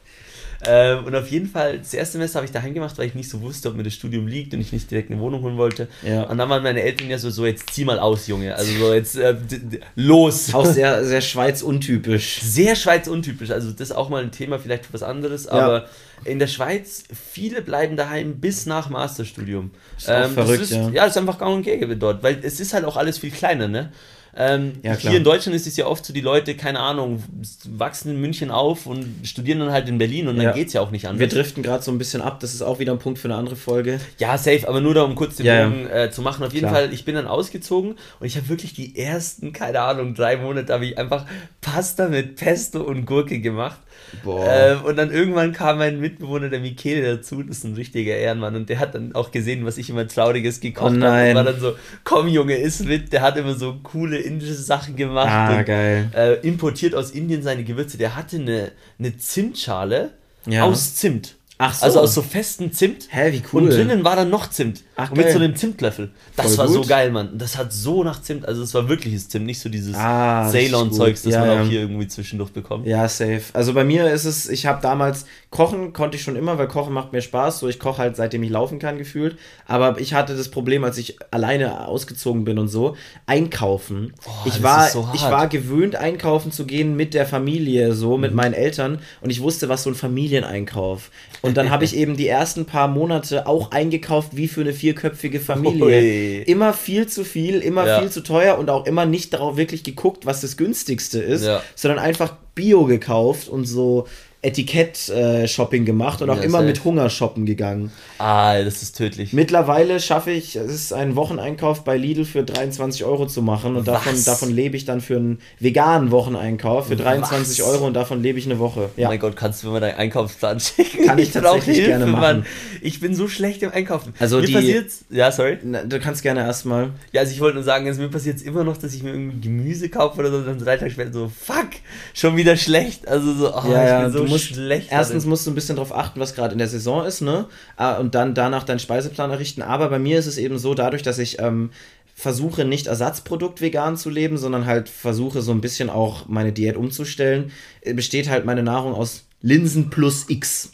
Ähm, und auf jeden Fall, das erste Semester habe ich daheim gemacht, weil ich nicht so wusste, ob mir das Studium liegt und ich nicht direkt eine Wohnung holen wollte. Ja. Und dann waren meine Eltern ja so, so jetzt zieh mal aus, Junge. Also so jetzt äh, los. Auch sehr, sehr Schweiz-untypisch. Sehr Schweiz-untypisch. Also das ist auch mal ein Thema, vielleicht für was anderes, aber ja. in der Schweiz, viele bleiben daheim bis nach Masterstudium. Ist ähm, verrückt, ist, ja. Ja, das ist einfach gang und gäbe dort, weil es ist halt auch alles viel kleiner, ne? Ähm, ja, hier in Deutschland ist es ja oft so, die Leute, keine Ahnung, wachsen in München auf und studieren dann halt in Berlin und dann ja. geht es ja auch nicht anders. Wir driften gerade so ein bisschen ab, das ist auch wieder ein Punkt für eine andere Folge. Ja, safe, aber nur da, um kurz den ja, Bogen äh, zu machen. Auf jeden Klar. Fall, ich bin dann ausgezogen und ich habe wirklich die ersten, keine Ahnung, drei Monate habe ich einfach Pasta mit Pesto und Gurke gemacht. Ähm, und dann irgendwann kam mein Mitbewohner, der Michele, dazu, das ist ein richtiger Ehrenmann und der hat dann auch gesehen, was ich immer Trauriges gekocht oh habe und war dann so, komm Junge, iss mit, der hat immer so coole indische Sachen gemacht. Ah, und, geil. Äh, importiert aus Indien seine Gewürze. Der hatte eine, eine Zimtschale ja. aus Zimt. Ach so. Also aus so festen Zimt. Hä, wie cool. Und drinnen war dann noch Zimt. Ach, und mit so einem Zimtlöffel. Das Voll war gut. so geil, Mann. Das hat so nach Zimt, also es war wirkliches Zimt, nicht so dieses ah, Ceylon-Zeugs, das, ja, man auch hier irgendwie zwischendurch bekommt. Ja, safe. Also bei mir ist es, ich habe damals, Kochen konnte ich schon immer, weil Kochen macht mir Spaß. So, ich koche halt seitdem ich laufen kann, gefühlt. Aber ich hatte das Problem, als ich alleine ausgezogen bin und so, einkaufen. Boah, ich, war, so ich war gewöhnt, einkaufen zu gehen mit der Familie, so, mit mhm. meinen Eltern. Und ich wusste, was so ein Familieneinkauf und dann habe ich eben die ersten paar Monate auch eingekauft wie für eine vierköpfige Familie. Ui. Immer viel zu viel, immer ja. viel zu teuer und auch immer nicht darauf wirklich geguckt, was das günstigste ist, ja. sondern einfach Bio gekauft und so Etikett-Shopping äh, gemacht und auch ja, immer safe. mit Hunger shoppen gegangen. Ah, das ist tödlich. Mittlerweile schaffe ich, es ist ein Wocheneinkauf bei Lidl für 23 Euro zu machen und davon, davon lebe ich dann für einen veganen Wocheneinkauf für 23 Was? Euro und davon lebe ich eine Woche. Ja. Oh mein Gott, kannst du mir mal deinen Einkaufsplan schicken? Kann ich, ich tatsächlich Hilfe, gerne machen. Mann. Ich bin so schlecht im Einkaufen. Also mir die, passiert's, ja, sorry. Na, du kannst gerne erstmal. Ja, also ich wollte nur sagen, also mir passiert es immer noch, dass ich mir irgendwie Gemüse kaufe oder so und dann drei Tage später so, fuck, schon wieder schlecht. Also so, oh, ja, ich bin so musst, schlecht. Erstens musst du ein bisschen darauf achten, was gerade in der Saison ist, ne? Ah, und dann danach deinen Speiseplan errichten. Aber bei mir ist es eben so, dadurch, dass ich ähm, versuche nicht Ersatzprodukt vegan zu leben, sondern halt versuche so ein bisschen auch meine Diät umzustellen, äh, besteht halt meine Nahrung aus Linsen plus X.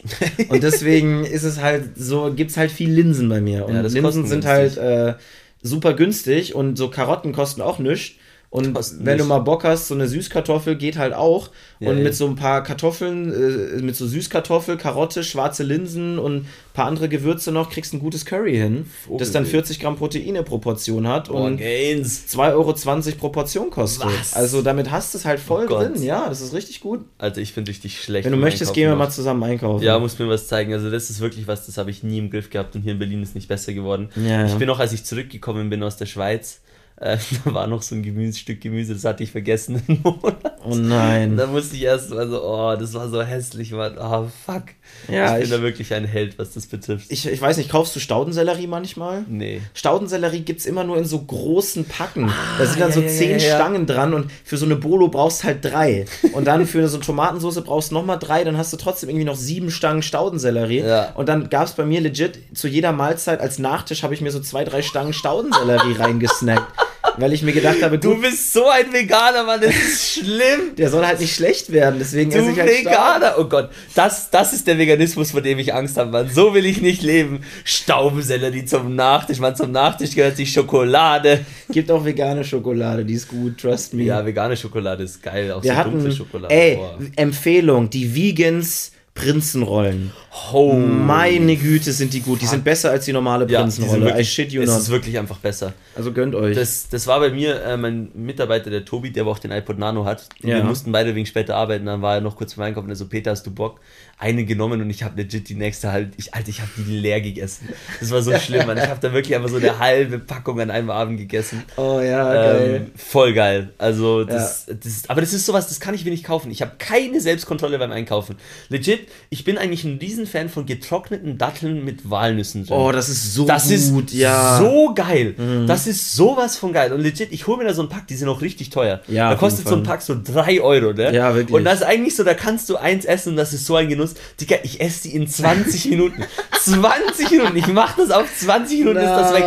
Und deswegen ist es halt so, gibt es halt viel Linsen bei mir. Und ja, Linsen sind halt äh, super günstig und so Karotten kosten auch nichts. Und wenn du mal Bock hast, so eine Süßkartoffel geht halt auch. Ja, und mit so ein paar Kartoffeln, äh, mit so Süßkartoffel, Karotte, schwarze Linsen und ein paar andere Gewürze noch, kriegst ein gutes Curry hin. Vogel das dann 40 Gramm Proteine pro Portion hat oh, und 2,20 Euro pro Portion kostet. Was? Also damit hast du es halt voll oh drin. Ja, das ist richtig gut. Also ich finde richtig schlecht. Wenn du möchtest, gehen wir mal zusammen einkaufen. Ja, muss mir was zeigen. Also das ist wirklich was, das habe ich nie im Griff gehabt und hier in Berlin ist nicht besser geworden. Ja, ich bin auch, als ich zurückgekommen bin aus der Schweiz, äh, da war noch so ein Gemüse, Stück Gemüse, das hatte ich vergessen einen Monat. Oh nein. da musste ich erst mal so, oh, das war so hässlich, Mann. Oh, fuck. Ja, ich bin ich, da wirklich ein Held, was das betrifft. Ich, ich weiß nicht, kaufst du Staudensellerie manchmal? Nee. Staudensellerie gibt es immer nur in so großen Packen. Ah, da sind dann ja, so ja, zehn ja, Stangen dran und für so eine Bolo brauchst halt drei. Und dann für so eine Tomatensauce brauchst du nochmal drei, dann hast du trotzdem irgendwie noch sieben Stangen Staudensellerie. Ja. Und dann gab es bei mir legit zu jeder Mahlzeit als Nachtisch habe ich mir so zwei, drei Stangen Staudensellerie reingesnackt weil ich mir gedacht habe, gut, du bist so ein Veganer, Mann, das ist schlimm. Der soll halt nicht schlecht werden, deswegen du esse ich halt Veganer, Staub. oh Gott, das, das ist der Veganismus, vor dem ich Angst habe, Mann. So will ich nicht leben. Staubensellerie zum Nachtisch, Mann, zum Nachtisch gehört sich Schokolade. Gibt auch vegane Schokolade, die ist gut, trust me. Ja, vegane Schokolade ist geil, auch Wir so hatten, dunkle Schokolade. Ey, Boah. Empfehlung, die Vegans Prinzenrollen. Oh. Meine Güte, sind die gut. Die sind besser als die normale Prinzenrolle. Ja, I shit you not. Es ist wirklich einfach besser. Also gönnt euch. Das, das war bei mir äh, mein Mitarbeiter, der Tobi, der aber auch den iPod Nano hat. Ja. Wir mussten beide wegen später arbeiten. Dann war er noch kurz vor Einkaufen und er so, Peter, hast du Bock? Eine genommen und ich habe legit die nächste halt, ich, Alter, ich habe die leer gegessen. Das war so schlimm, Mann. Ich habe da wirklich einfach so eine halbe Packung an einem Abend gegessen. Oh ja, geil. Ähm, voll geil. Also, das, ja. das, aber das ist sowas, das kann ich mir nicht kaufen. Ich habe keine Selbstkontrolle beim Einkaufen. Legit, ich bin eigentlich ein Riesenfan von getrockneten Datteln mit Walnüssen drin. Oh, das ist so das gut, ist ja. so geil. Mhm. Das ist sowas von geil. Und legit, ich hole mir da so ein Pack, die sind auch richtig teuer. Ja, da kostet so ein Pack so 3 Euro, ne? Ja, wirklich. Und das ist eigentlich so, da kannst du eins essen und das ist so ein Genuss. Digga, ich esse die in 20 Minuten. 20 Minuten. Ich mach das auf 20 Minuten, no, ist das weg.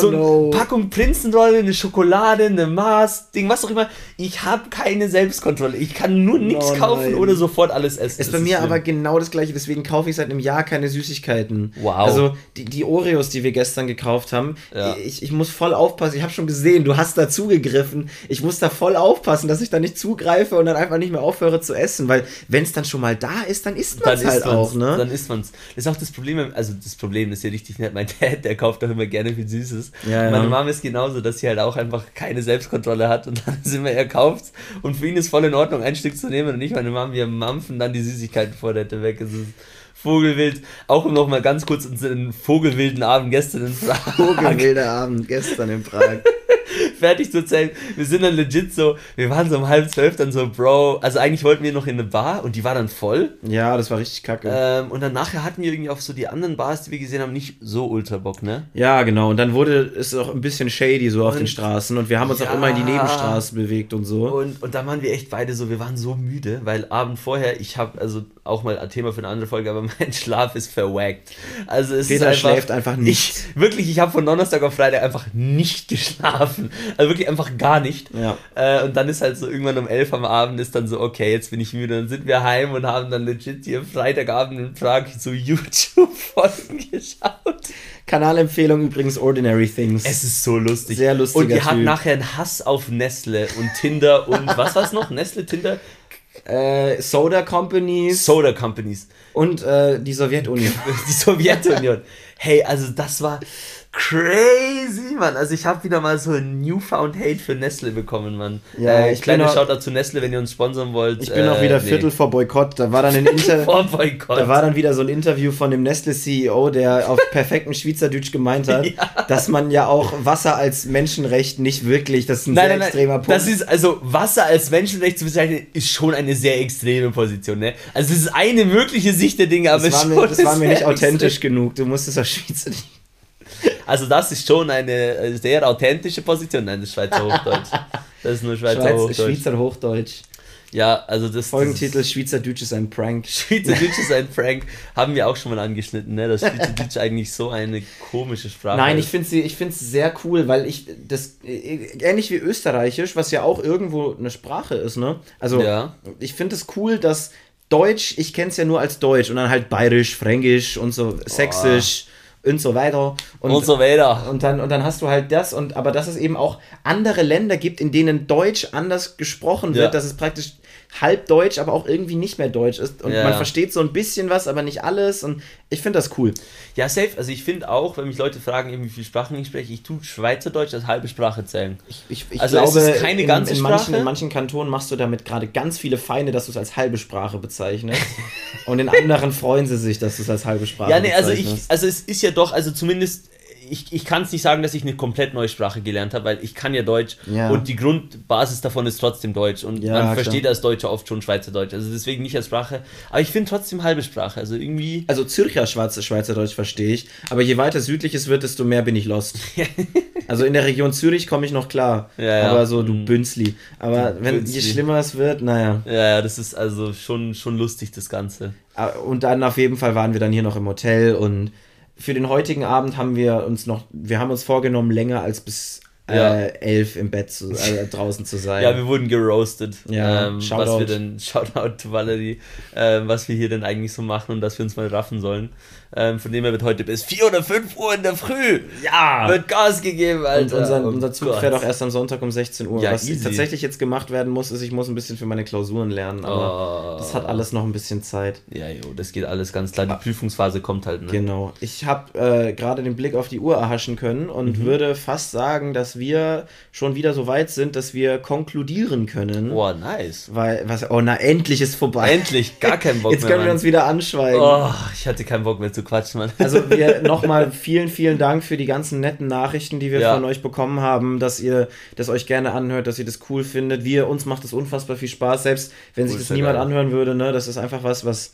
So eine no. Packung Prinzenrolle, eine Schokolade, eine Mars, Ding, was auch immer. Ich habe keine Selbstkontrolle. Ich kann nur nichts no, kaufen oder sofort alles essen. Ist das bei mir ist aber genau das gleiche. Deswegen kaufe ich seit einem Jahr keine Süßigkeiten. Wow. Also die, die Oreos, die wir gestern gekauft haben, ja. ich, ich muss voll aufpassen. Ich habe schon gesehen, du hast da zugegriffen. Ich muss da voll aufpassen, dass ich da nicht zugreife und dann einfach nicht mehr aufhöre zu essen. Weil wenn es dann schon mal da ist, dann isst man es halt auch. Ne? Dann isst man es. Das ist auch das Problem, also das Problem ist ja richtig nett. Mein Dad, der kauft doch immer gerne viel Süßes. Ja, Meine ja. Mama ist genauso, dass sie halt auch einfach keine Selbstkontrolle hat und dann sind wir, er kauft und für ihn ist voll in Ordnung, ein Stück zu nehmen und ich, meine Mama, wir mampfen dann die Süßigkeiten vor der weg. Es ist Vogelwild, auch um noch mal ganz kurz unseren vogelwilden Abend gestern in Prag. Vogelwilder Abend gestern in Prag. fertig zu erzählen. Wir sind dann legit so, wir waren so um halb zwölf dann so, Bro, also eigentlich wollten wir noch in eine Bar und die war dann voll. Ja, das war richtig kacke. Ähm, und dann nachher hatten wir irgendwie auf so die anderen Bars, die wir gesehen haben, nicht so ultra Bock, ne? Ja, genau. Und dann wurde es auch ein bisschen shady so und, auf den Straßen und wir haben uns ja, auch immer in die Nebenstraße bewegt und so. Und, und da waren wir echt beide so, wir waren so müde, weil Abend vorher, ich habe, also auch mal ein Thema für eine andere Folge, aber mein Schlaf ist verwackt. Also es Peter ist einfach, schläft einfach nicht. Ich, wirklich, ich habe von Donnerstag auf Freitag einfach nicht geschlafen. Also wirklich einfach gar nicht. Ja. Äh, und dann ist halt so irgendwann um elf am Abend ist dann so, okay, jetzt bin ich müde. Dann sind wir heim und haben dann legit hier Freitagabend in Prag so YouTube-Folgen geschaut. Kanalempfehlung übrigens Ordinary Things. Es ist so lustig. Sehr lustig. Und wir hatten nachher einen Hass auf Nestle und Tinder und was war es noch? Nestle, Tinder? Äh, Soda Companies. Soda Companies. Und äh, die Sowjetunion. die Sowjetunion. Hey, also das war crazy, Mann. Also ich habe wieder mal so ein Newfound Hate für Nestle bekommen, Mann. Ja, äh, ich kleine auch, Shoutout zu Nestle, wenn ihr uns sponsern wollt. Ich bin äh, auch wieder nee. Viertel vor Boykott. Da war dann ein Inter vor Boykott. Da war dann wieder so ein Interview von dem Nestle CEO, der auf perfektem Schweizerdeutsch gemeint hat, ja. dass man ja auch Wasser als Menschenrecht nicht wirklich, das ist ein nein, sehr nein, extremer nein. Punkt. Das ist also Wasser als Menschenrecht zu bezeichnen, ist schon eine sehr extreme Position, ne? Also es ist eine mögliche Sicht der Dinge, aber das war mir, das war mir nicht extrem. authentisch genug. Du musst es auf Schweizerdeutsch. Also das ist schon eine sehr authentische Position. Nein, das ist Schweizer Hochdeutsch. Das ist nur Schweizer Schweiz, Hochdeutsch. Schweizer Hochdeutsch. Ja, also das Folgentitel Schweizerdeutsch ist ein Prank. Schweizerdeutsch ist ein Prank. Haben wir auch schon mal angeschnitten, ne? Dass Schweizerdeutsch eigentlich so eine komische Sprache Nein, ist. ich finde sie, ich finde es sehr cool, weil ich das ähnlich wie Österreichisch, was ja auch irgendwo eine Sprache ist, ne? Also ja. ich finde es cool, dass Deutsch, ich kenne es ja nur als Deutsch und dann halt Bayerisch, Fränkisch und so Sächsisch. Oh und so weiter. Und, und, so weiter. Und dann, und dann hast du halt das, und aber dass es eben auch andere Länder gibt, in denen Deutsch anders gesprochen wird, ja. dass es praktisch halb Deutsch, aber auch irgendwie nicht mehr Deutsch ist. Und Ja. man versteht so ein bisschen was, aber nicht alles. Und ich finde das cool. Ja, safe. Also ich finde auch, wenn mich Leute fragen, wie viele Sprachen ich spreche, ich tue Schweizerdeutsch als halbe Sprache zählen. Ich, ich, ich Also es glaube, ist keine in, ganze in, manchen, Sprache? in manchen Kantonen machst du damit gerade ganz viele Feinde, dass du es als halbe Sprache bezeichnest. und in anderen freuen sie sich, dass du es als halbe Sprache Ja, nee, also ich, bezeichnest. also es ist ja doch, also zumindest, ich, ich kann es nicht sagen, dass ich eine komplett neue Sprache gelernt habe, weil ich kann ja Deutsch Ja. und die Grundbasis davon ist trotzdem Deutsch und Ja, man klar. versteht als Deutscher oft schon Schweizerdeutsch, also deswegen nicht als Sprache, aber ich finde trotzdem halbe Sprache, also irgendwie, Also Zürcher Schwarze Schweizerdeutsch verstehe ich, aber je weiter südlich es wird, desto mehr bin ich lost. also in der Region Zürich komme ich noch klar, Ja, aber so du Mhm. Bünzli. Aber Du wenn je Bünzli. schlimmer es wird, naja. ja, ja, das ist also schon, schon lustig, das Ganze. Ah, Und dann auf jeden Fall waren wir dann hier noch im Hotel und für den heutigen Abend haben wir uns noch, wir haben uns vorgenommen, länger als bis Ja. äh, elf im Bett zu, äh, draußen zu sein. Ja, wir wurden geroastet. Ja, ähm, was Shoutout. wir denn, Shoutout to Valerie, ähm, was wir hier denn eigentlich so machen und dass wir uns mal raffen sollen. Ähm, von dem her wird heute bis 4 oder 5 Uhr in der Früh ja. wird Gas gegeben, Und Alter. unser, Oh unser Zug Gott. fährt auch erst am Sonntag um 16 Uhr. Ja, Was easy. tatsächlich jetzt gemacht werden muss, ist, ich muss ein bisschen für meine Klausuren lernen, aber Oh. das hat alles noch ein bisschen Zeit. Ja, jo, das geht alles ganz klar. Die Prüfungsphase kommt halt, ne? Genau. Ich habe äh, gerade den Blick auf die Uhr erhaschen können Mhm. und würde fast sagen, dass wir schon wieder so weit sind, dass wir konkludieren können. Boah, nice. Weil, was, oh na, endlich ist vorbei. Endlich, gar keinen Bock Jetzt mehr. können wir uns wieder anschweigen. Oh, ich hatte keinen Bock mehr zu quatschen, Mann. Also wir nochmal vielen, vielen Dank für die ganzen netten Nachrichten, die wir Ja. von euch bekommen haben, dass ihr das euch gerne anhört, dass ihr das cool findet. Wir, uns macht es unfassbar viel Spaß, selbst wenn sich Cool, das sehr niemand geil. anhören würde, ne? Das ist einfach was, was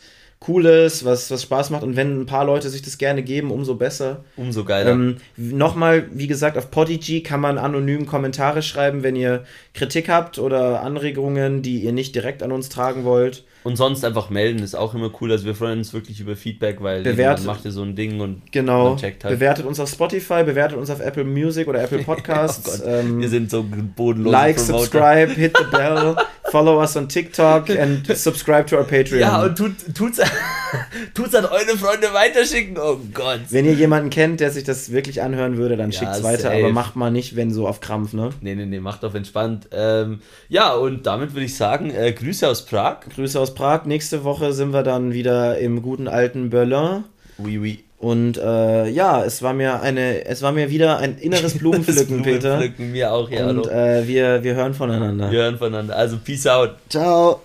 cool ist, was, was Spaß macht. Und wenn ein paar Leute sich das gerne geben, umso besser. Umso geiler. Ähm, Nochmal, wie gesagt, auf Podigy kann man anonym Kommentare schreiben, wenn ihr Kritik habt oder Anregungen, die ihr nicht direkt an uns tragen wollt. Und sonst einfach melden, ist auch immer cool. Also wir freuen uns wirklich über Feedback, weil Bewert- man macht ja so ein Ding und Genau. man checkt halt. Bewertet uns auf Spotify, bewertet uns auf Apple Music oder Apple Podcasts. Oh Gott, ähm, wir sind so bodenlos. like, subscribe, hit the bell, follow us on TikTok and subscribe to our Patreon. Ja, und tut, tut's, tut's an eure Freunde weiterschicken. Oh Gott. wenn ihr jemanden kennt, der sich das wirklich anhören würde, dann Ja, schickt's weiter, safe. aber macht mal nicht, wenn so auf Krampf, ne? Nee, nee, nee, macht auf entspannt. Ähm, ja, und damit würde ich sagen, äh, Grüße aus Prag. Grüße aus Prag. Nächste Woche sind wir dann wieder im guten alten Berlin. Oui, oui. Und äh, ja, es war mir eine, es war mir wieder ein inneres Blumenpflücken, Peter. Blumenpflücken, mir auch, ja. Und äh, wir, wir hören voneinander. Wir hören voneinander. Also, peace out. Ciao.